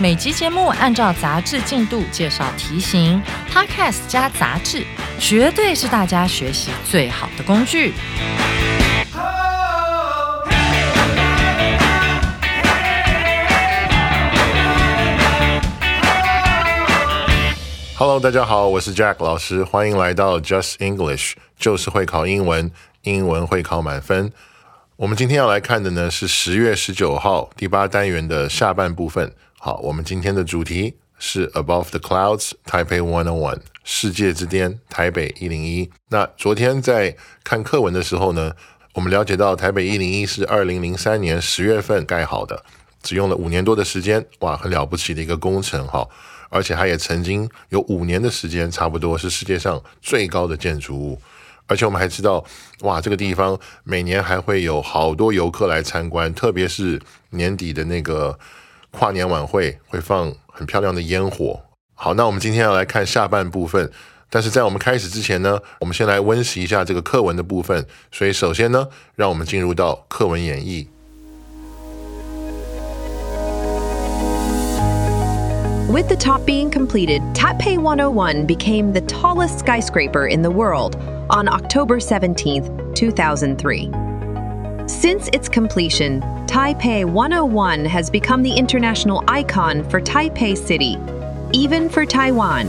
每集节目按照杂志进度介绍题型，Podcast 加杂志，绝对是大家学习最好的工具。Hello，大家好，我是 Jack 老师，欢迎来到 Just English，就是会考英文，英文会考满分。我们今天要来看的呢是十月十九号第八单元的下半部分。好，我们今天的主题是 Above the Clouds Taipei One On One 世界之巅台北一零一。那昨天在看课文的时候呢，我们了解到台北一零一是二零零三年十月份盖好的，只用了五年多的时间，哇，很了不起的一个工程哈。而且它也曾经有五年的时间，差不多是世界上最高的建筑物。而且我们还知道，哇，这个地方每年还会有好多游客来参观，特别是年底的那个跨年晚会，会放很漂亮的烟火。好，那我们今天要来看下半部分，但是在我们开始之前呢，我们先来温习一下这个课文的部分。所以首先呢，让我们进入到课文演绎。With the top being completed, Taipei 101 became the tallest skyscraper in the world on October 17, 2003. Since its completion, Taipei 101 has become the international icon for Taipei City, even for Taiwan.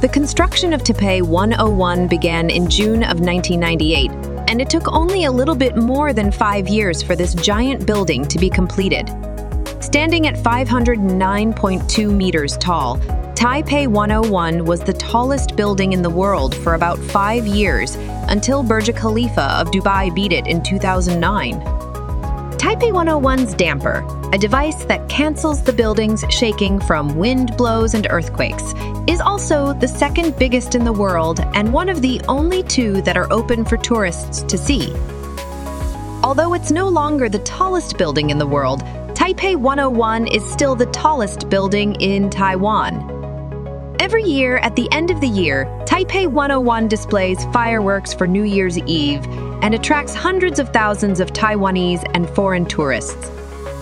The construction of Taipei 101 began in June of 1998, and it took only a little bit more than five years for this giant building to be completed. Standing at 509.2 meters tall, Taipei 101 was the tallest building in the world for about five years until Burj Khalifa of Dubai beat it in 2009. Taipei 101's damper, a device that cancels the building's shaking from wind blows and earthquakes, is also the second biggest in the world and one of the only two that are open for tourists to see. Although it's no longer the tallest building in the world, Taipei 101 is still the tallest building in Taiwan. Every year, at the end of the year, Taipei 101 displays fireworks for New Year's Eve and attracts hundreds of thousands of Taiwanese and foreign tourists.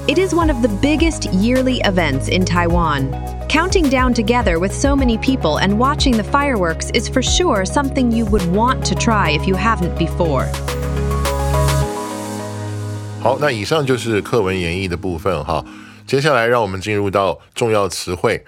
It is one of the biggest yearly events in Taiwan. Counting down together with so many people and watching the fireworks is for sure something you would want to try if you haven't before. 好，那以上就是课文演绎的部分哈。接下来，让我们进入到重要词汇。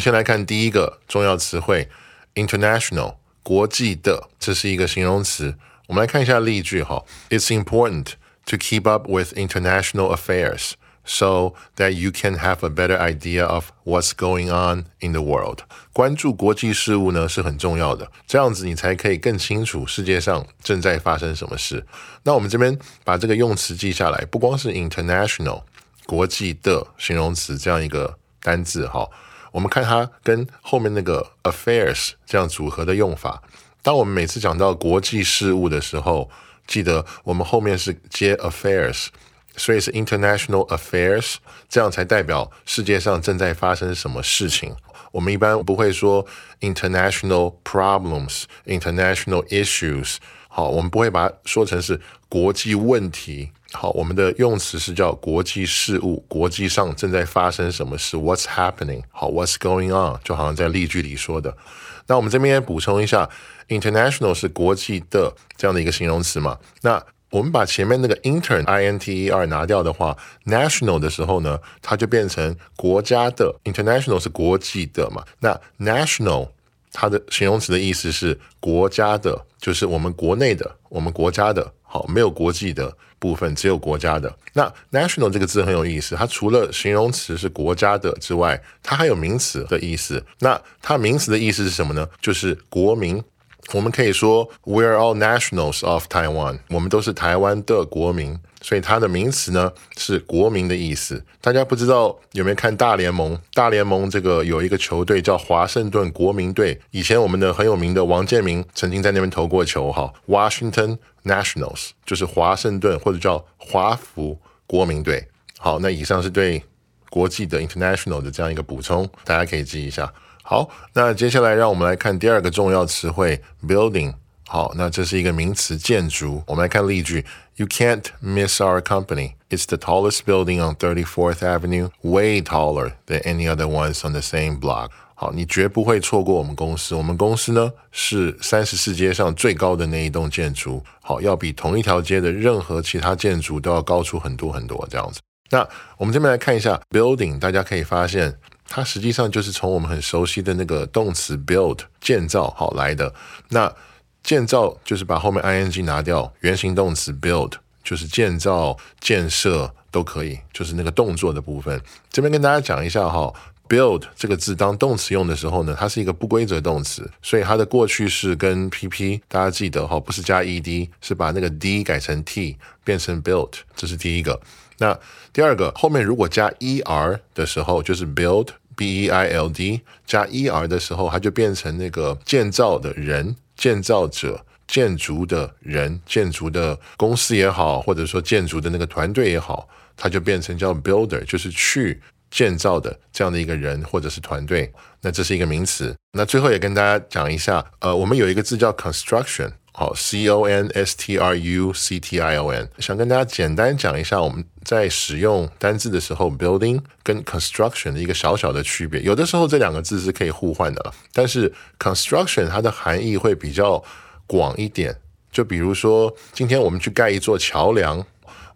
们先来看第一个重要词汇，international，国际的，这是一个形容词。我们来看一下例句哈。It's important to keep up with international affairs. so that you can have a better idea of what's going on in the world。关注国际事务呢是很重要的，这样子你才可以更清楚世界上正在发生什么事。那我们这边把这个用词记下来，不光是 international 国际的形容词这样一个单字哈， 我们看它跟后面那个 affairs 这样组合的用法。当我们每次讲到国际事务的时候，记得我们后面是接 affairs。所以是 international affairs，这样才代表世界上正在发生什么事情。我们一般不会说 international problems、international issues。好，我们不会把它说成是国际问题。好，我们的用词是叫国际事务，国际上正在发生什么事？What's happening？好，What's going on？就好像在例句里说的。那我们这边补充一下，international 是国际的这样的一个形容词嘛？那我们把前面那个 intern i n t e r 拿掉的话，national 的时候呢，它就变成国家的。international 是国际的嘛？那 national 它的形容词的意思是国家的，就是我们国内的，我们国家的。好，没有国际的部分，只有国家的。那 national 这个字很有意思，它除了形容词是国家的之外，它还有名词的意思。那它名词的意思是什么呢？就是国民。我们可以说，We are all nationals of Taiwan，我们都是台湾的国民。所以它的名词呢是国民的意思。大家不知道有没有看大联盟？大联盟这个有一个球队叫华盛顿国民队。以前我们的很有名的王建民曾经在那边投过球。哈，Washington Nationals 就是华盛顿或者叫华府国民队。好，那以上是对国际的 international 的这样一个补充，大家可以记一下。好，那接下来让我们来看第二个重要词汇 building。好，那这是一个名词，建筑。我们来看例句 ：You can't miss our company. It's the tallest building on 34th Avenue, way taller than any other ones on the same block. 好，你绝不会错过我们公司。我们公司呢是三十四街上最高的那一栋建筑。好，要比同一条街的任何其他建筑都要高出很多很多这样子。那我们这边来看一下 building，大家可以发现，它实际上就是从我们很熟悉的那个动词 build 建造好来的。那 建造就是把后面 ing 拿掉，原形动词 build 就是建造、建设都可以，就是那个动作的部分。这边跟大家讲一下哈，build 这个字当动词用的时候呢，它是一个不规则动词，所以它的过去式跟 pp 大家记得哈，不是加 ed，是把那个 d 改成 t 变成 built，这是第一个。那第二个，后面如果加 er 的时候，就是 build b e i l d 加 er 的时候，它就变成那个建造的人。建造者、建筑的人、建筑的公司也好，或者说建筑的那个团队也好，它就变成叫 builder，就是去建造的这样的一个人或者是团队。那这是一个名词。那最后也跟大家讲一下，呃，我们有一个字叫 construction。好，C O N S T R U C T I O N，想跟大家简单讲一下我们在使用单字的时候，building 跟 construction 的一个小小的区别。有的时候这两个字是可以互换的，但是 construction 它的含义会比较广一点。就比如说，今天我们去盖一座桥梁，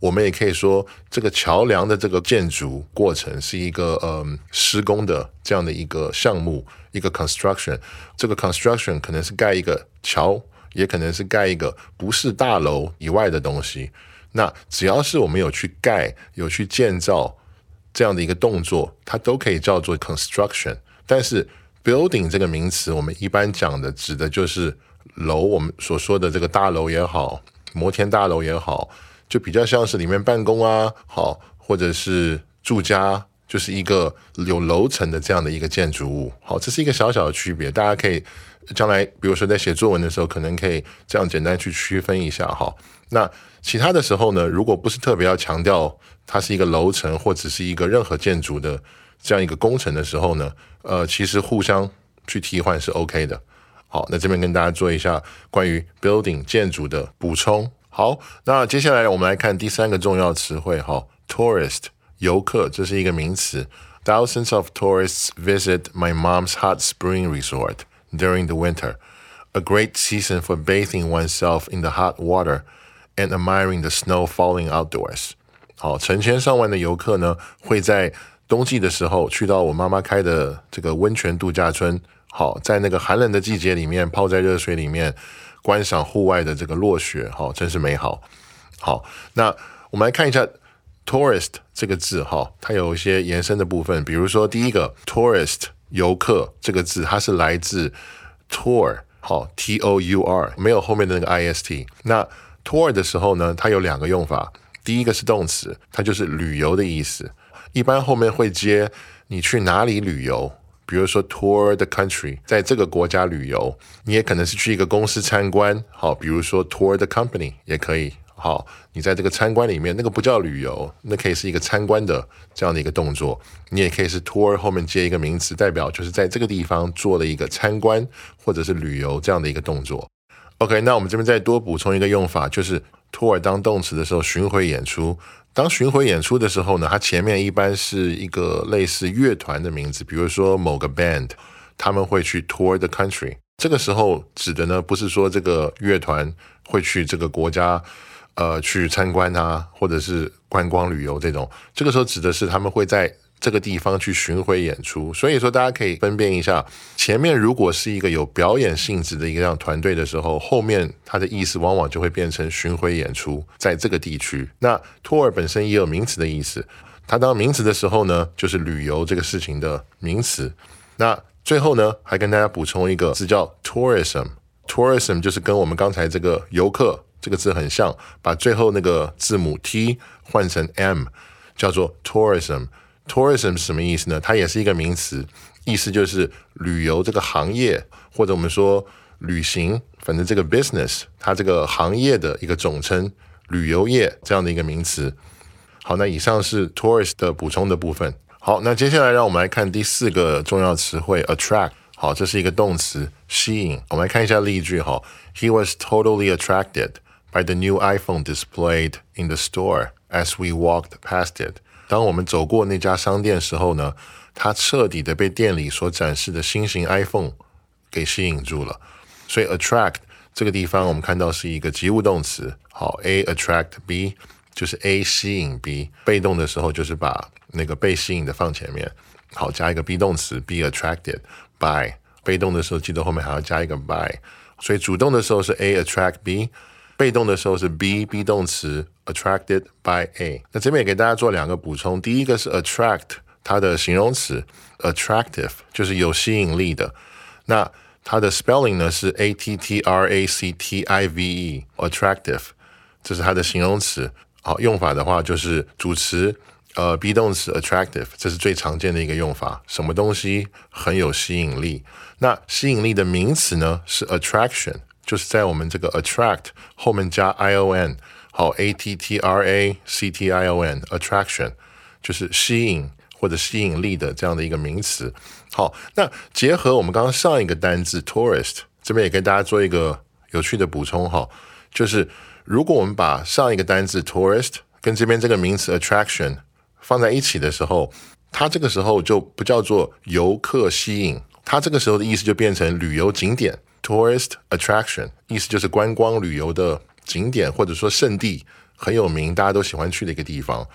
我们也可以说这个桥梁的这个建筑过程是一个嗯施工的这样的一个项目，一个 construction。这个 construction 可能是盖一个桥。也可能是盖一个不是大楼以外的东西。那只要是我们有去盖、有去建造这样的一个动作，它都可以叫做 construction。但是 building 这个名词，我们一般讲的指的就是楼，我们所说的这个大楼也好，摩天大楼也好，就比较像是里面办公啊，好，或者是住家，就是一个有楼层的这样的一个建筑物。好，这是一个小小的区别，大家可以。将来，比如说在写作文的时候，可能可以这样简单去区分一下哈。那其他的时候呢，如果不是特别要强调它是一个楼层或者是一个任何建筑的这样一个工程的时候呢，呃，其实互相去替换是 OK 的。好，那这边跟大家做一下关于 building 建筑的补充。好，那接下来我们来看第三个重要词汇哈，tourist 游客，这是一个名词。Thousands of tourists visit my mom's hot spring resort. during the winter, a great season for bathing oneself in the hot water and admiring the snow falling outdoors. 好，成千上万的游客呢，会在冬季的时候去到我妈妈开的这个温泉度假村。好，在那个寒冷的季节里面，泡在热水里面，观赏户外的这个落雪，好，真是美好。好，那我们来看一下 tourist 这个字，哈，它有一些延伸的部分，比如说第一个 tourist。 游客这个字，它是来自 tour，好，t o u r，没有后面的那个 i s t。那 tour 的时候呢，它有两个用法。第一个是动词，它就是旅游的意思，一般后面会接你去哪里旅游，比如说 tour the country，在这个国家旅游。你也可能是去一个公司参观，好，比如说 tour the company 也可以。好，你在这个参观里面，那个不叫旅游，那可以是一个参观的这样的一个动作。你也可以是 tour 后面接一个名词，代表就是在这个地方做了一个参观或者是旅游这样的一个动作。OK，那我们这边再多补充一个用法，就是 tour 当动词的时候，巡回演出。当巡回演出的时候呢，它前面一般是一个类似乐团的名字，比如说某个 band，他们会去 tour the country。这个时候指的呢，不是说这个乐团会去这个国家。呃，去参观啊，或者是观光旅游这种，这个时候指的是他们会在这个地方去巡回演出。所以说，大家可以分辨一下，前面如果是一个有表演性质的一个样团队的时候，后面它的意思往往就会变成巡回演出在这个地区。那 tour 本身也有名词的意思，它当名词的时候呢，就是旅游这个事情的名词。那最后呢，还跟大家补充一个字叫 tourism。tourism 就是跟我们刚才这个游客这个字很像，把最后那个字母 t 换成 m，叫做 tourism。tourism 是什么意思呢？它也是一个名词，意思就是旅游这个行业，或者我们说旅行，反正这个 business 它这个行业的一个总称，旅游业这样的一个名词。好，那以上是 tourist 的补充的部分。好，那接下来让我们来看第四个重要词汇 attract。好，这是一个动词，吸引。我们来看一下例句哈。He was totally attracted by the new iPhone displayed in the store as we walked past it。当我们走过那家商店时候呢，他彻底的被店里所展示的新型 iPhone 给吸引住了。所以 attract 这个地方我们看到是一个及物动词。好，A attract B。就是 A 吸引 B，被动的时候就是把那个被吸引的放前面，好加一个 be 动词 be attracted by，被动的时候记得后面还要加一个 by，所以主动的时候是 A attract B， 被动的时候是 be be 动词 attracted by A。那这边也给大家做两个补充，第一个是 attract 它的形容词 attractive 就是有吸引力的，那它的 spelling 呢是 A T T R A C T I V E attractive，这是它的形容词。好，用法的话就是主词，呃，be 动词 attractive，这是最常见的一个用法。什么东西很有吸引力？那吸引力的名词呢是 attraction，就是在我们这个 attract 后面加 i o n，好，a t t r a c t i o n，attraction 就是吸引或者吸引力的这样的一个名词。好，那结合我们刚刚上一个单字 tourist，这边也跟大家做一个有趣的补充哈，就是。如果我们把上一个单字 tourist 跟这边这个名词 attraction 放在一起的时候，它这个时候就不叫做游客吸引，它这个时候的意思就变成旅游景点 tourist attraction，意思就是观光旅游的景点或者说圣地，很有名，大家都喜欢去的一个地方。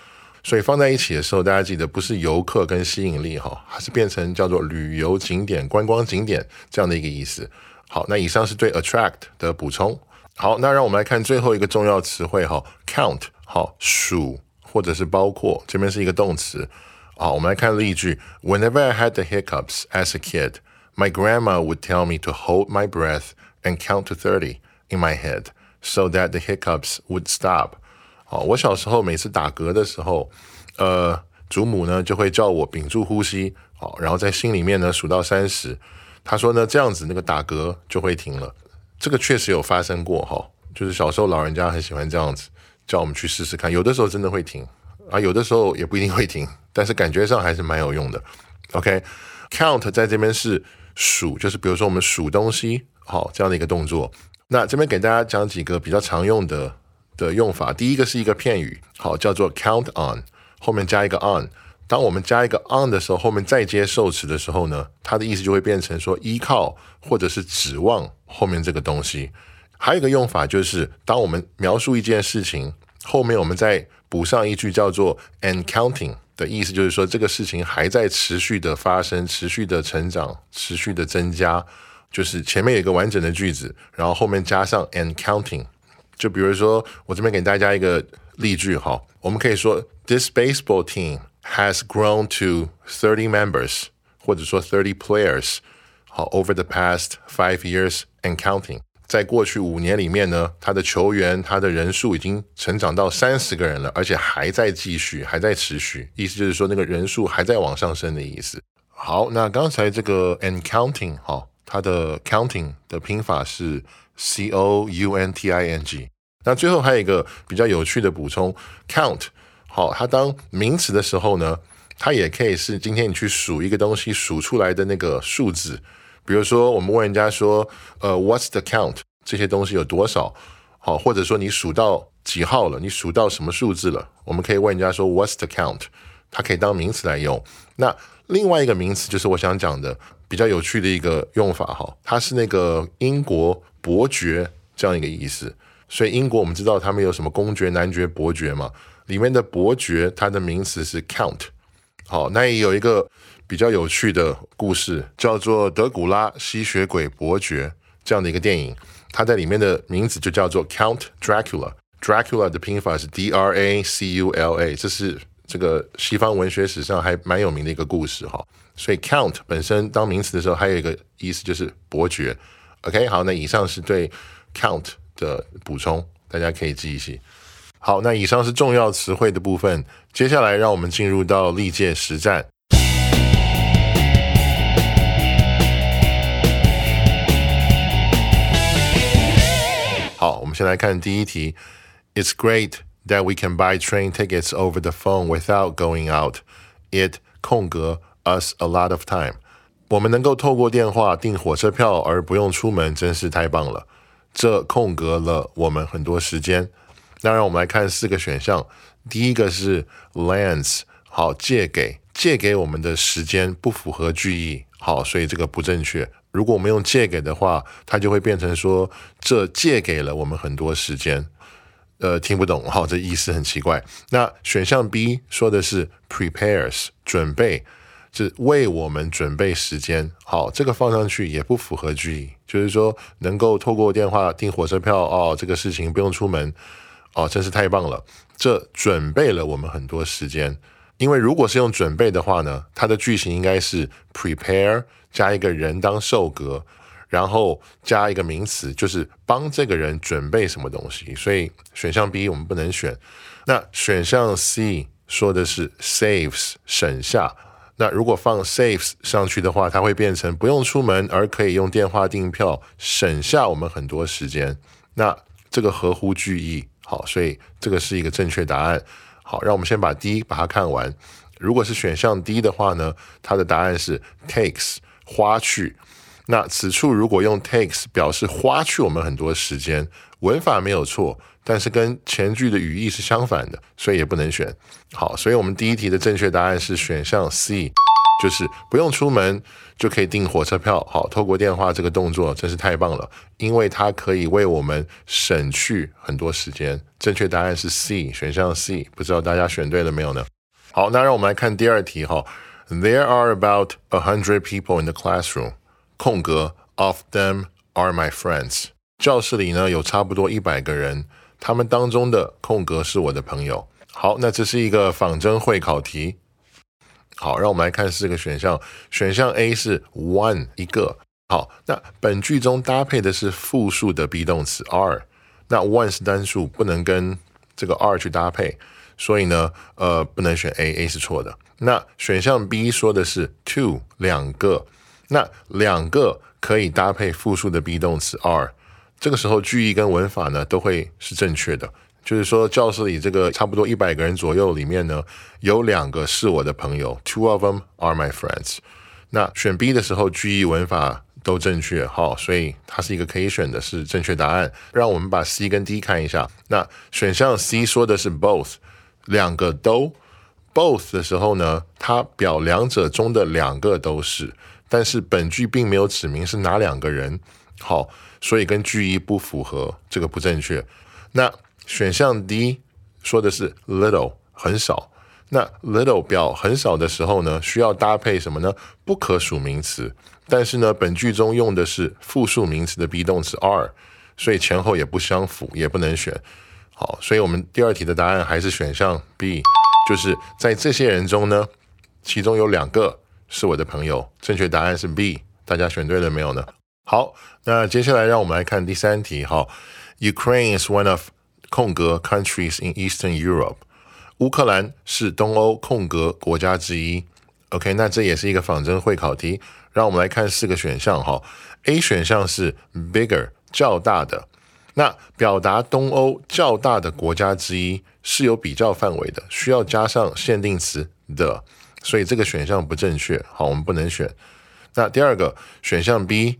所以放在一起的时候，大家记得不是游客跟吸引力哈，还是变成叫做旅游景点、观光景点这样的一个意思。好，那以上是对 attract 的补充。好，那让我们来看最后一个重要词汇哈，count，好数或者是包括，这边是一个动词。好，我们来看例句：Whenever I had the hiccups as a kid, my grandma would tell me to hold my breath and count to thirty in my head, so that the hiccups would stop。好，我小时候每次打嗝的时候，呃，祖母呢就会叫我屏住呼吸，好，然后在心里面呢数到三十。她说呢，这样子那个打嗝就会停了。这个确实有发生过哈，就是小时候老人家很喜欢这样子叫我们去试试看，有的时候真的会停啊，有的时候也不一定会停，但是感觉上还是蛮有用的。OK，count 在这边是数，就是比如说我们数东西好这样的一个动作。那这边给大家讲几个比较常用的的用法，第一个是一个片语，好叫做 count on，后面加一个 on。当我们加一个 on 的时候，后面再接受词的时候呢，它的意思就会变成说依靠或者是指望后面这个东西。还有一个用法就是，当我们描述一件事情，后面我们再补上一句叫做 and counting 的意思，就是说这个事情还在持续的发生、持续的成长、持续的增加。就是前面有一个完整的句子，然后后面加上 and counting。就比如说，我这边给大家一个例句哈，我们可以说 this baseball team。has grown to thirty members，或者说 thirty players。好，over the past five years and counting，在过去五年里面呢，他的球员他的人数已经成长到三十个人了，而且还在继续，还在持续。意思就是说那个人数还在往上升的意思。好，那刚才这个 and counting，好，它的 counting 的拼法是 c o u n t i n g。那最后还有一个比较有趣的补充，count。好，它当名词的时候呢，它也可以是今天你去数一个东西数出来的那个数字。比如说，我们问人家说，呃，What's the count？这些东西有多少？好，或者说你数到几号了？你数到什么数字了？我们可以问人家说，What's the count？它可以当名词来用。那另外一个名词就是我想讲的比较有趣的一个用法哈，它是那个英国伯爵这样一个意思。所以英国我们知道他们有什么公爵、男爵、伯爵嘛？里面的伯爵，它的名词是 count。好，那也有一个比较有趣的故事，叫做《德古拉吸血鬼伯爵》这样的一个电影，它在里面的名字就叫做 Count Dracula。Dracula 的拼法是 D R A C U L A，这是这个西方文学史上还蛮有名的一个故事哈。所以 count 本身当名词的时候，还有一个意思就是伯爵 OK，好，那以上是对 count 的补充，大家可以记一记。好，那以上是重要词汇的部分，接下来让我们进入到历届实战。们先来看第一题。It's great that we can buy train tickets over the phone without going out. It 空格 us a lot of time. 我们能够透过电话订火车票而不用出门，真是太棒了。这空格了我们很多时间。那让我们来看四个选项。第一个是 lends，好，借给，借给我们的时间不符合句意，好，所以这个不正确。如果我们用借给的话，它就会变成说这借给了我们很多时间。呃，听不懂，好，这意思很奇怪。那选项 B 说的是 prepares，准备。是为我们准备时间，好，这个放上去也不符合句意，就是说能够透过电话订火车票哦，这个事情不用出门哦，真是太棒了，这准备了我们很多时间。因为如果是用准备的话呢，它的句型应该是 prepare 加一个人当受格，然后加一个名词，就是帮这个人准备什么东西。所以选项 B 我们不能选。那选项 C 说的是 saves 省下。那如果放 saves 上去的话，它会变成不用出门，而可以用电话订票，省下我们很多时间。那这个合乎句意，好，所以这个是一个正确答案。好，让我们先把 D 把它看完。如果是选项 D 的话呢，它的答案是 takes 花去。那此处如果用 takes 表示花去我们很多时间，文法没有错。但是跟前句的语义是相反的，所以也不能选。好，所以我们第一题的正确答案是选项 C，就是不用出门就可以订火车票。好，透过电话这个动作真是太棒了，因为它可以为我们省去很多时间。正确答案是 C，选项 C。不知道大家选对了没有呢？好，那让我们来看第二题哈。There are about a hundred people in the classroom. 空格 Of them are my friends. 教室里呢有差不多一百个人。他们当中的空格是我的朋友。好，那这是一个仿真会考题。好，让我们来看四个选项。选项 A 是 one 一个。好，那本句中搭配的是复数的 be 动词 are。那 one 是单数，不能跟这个 are 去搭配，所以呢，呃，不能选 A，A 是错的。那选项 B 说的是 two 两个。那两个可以搭配复数的 be 动词 are。这个时候句意跟文法呢都会是正确的，就是说教室里这个差不多一百个人左右里面呢，有两个是我的朋友，two of them are my friends。那选 B 的时候句意文法都正确，好，所以它是一个可以选的是正确答案。让我们把 C 跟 D 看一下，那选项 C 说的是 both，两个都 both 的时候呢，它表两者中的两个都是，但是本句并没有指明是哪两个人，好。所以跟句意不符合，这个不正确。那选项 D 说的是 little 很少，那 little 表很少的时候呢，需要搭配什么呢？不可数名词。但是呢，本句中用的是复数名词的 be 动词 are，所以前后也不相符，也不能选。好，所以我们第二题的答案还是选项 B，就是在这些人中呢，其中有两个是我的朋友。正确答案是 B，大家选对了没有呢？好，那接下来让我们来看第三题。哈，Ukraine is one of 空格 countries in Eastern Europe。乌克兰是东欧空格国家之一。OK，那这也是一个仿真会考题。让我们来看四个选项。哈，A 选项是 bigger 较大的。那表达东欧较大的国家之一是有比较范围的，需要加上限定词的，所以这个选项不正确。好，我们不能选。那第二个选项 B。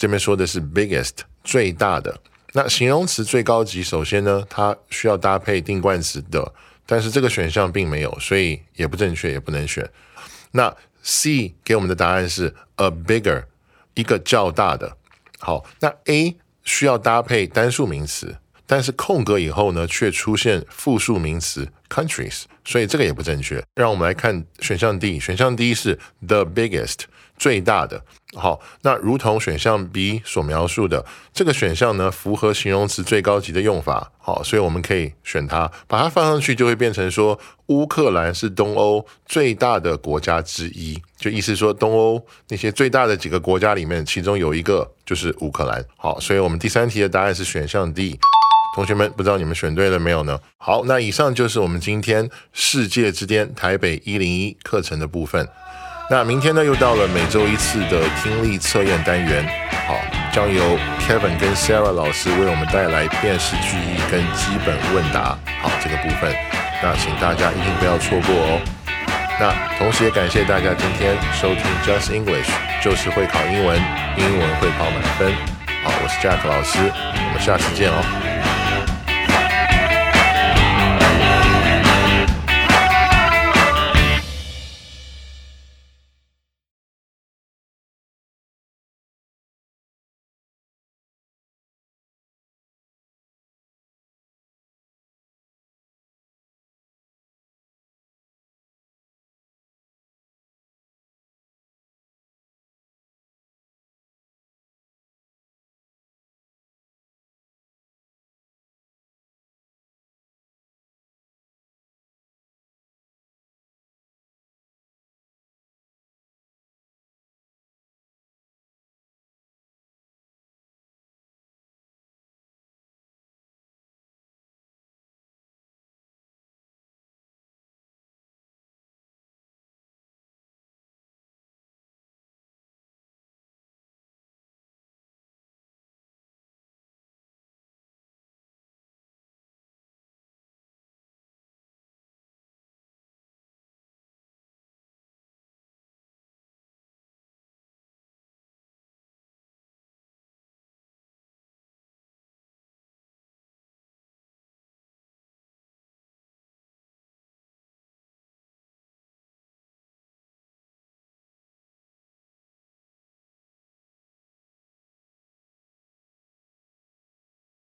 这边说的是 biggest 最大的，那形容词最高级，首先呢，它需要搭配定冠词的，但是这个选项并没有，所以也不正确，也不能选。那 C 给我们的答案是 a bigger 一个较大的。好，那 A 需要搭配单数名词，但是空格以后呢，却出现复数名词 countries，所以这个也不正确。让我们来看选项 D，选项 D 是 the biggest 最大的。好，那如同选项 B 所描述的，这个选项呢符合形容词最高级的用法。好，所以我们可以选它，把它放上去就会变成说乌克兰是东欧最大的国家之一，就意思说东欧那些最大的几个国家里面，其中有一个就是乌克兰。好，所以我们第三题的答案是选项 D。同学们，不知道你们选对了没有呢？好，那以上就是我们今天世界之巅台北一零一课程的部分。那明天呢，又到了每周一次的听力测验单元，好，将由 Kevin 跟 Sarah 老师为我们带来辨识句意跟基本问答，好，这个部分，那请大家一定不要错过哦。那同时也感谢大家今天收听 Just English，就是会考英文，英文会考满分。好，我是 Jack 老师，我们下次见哦。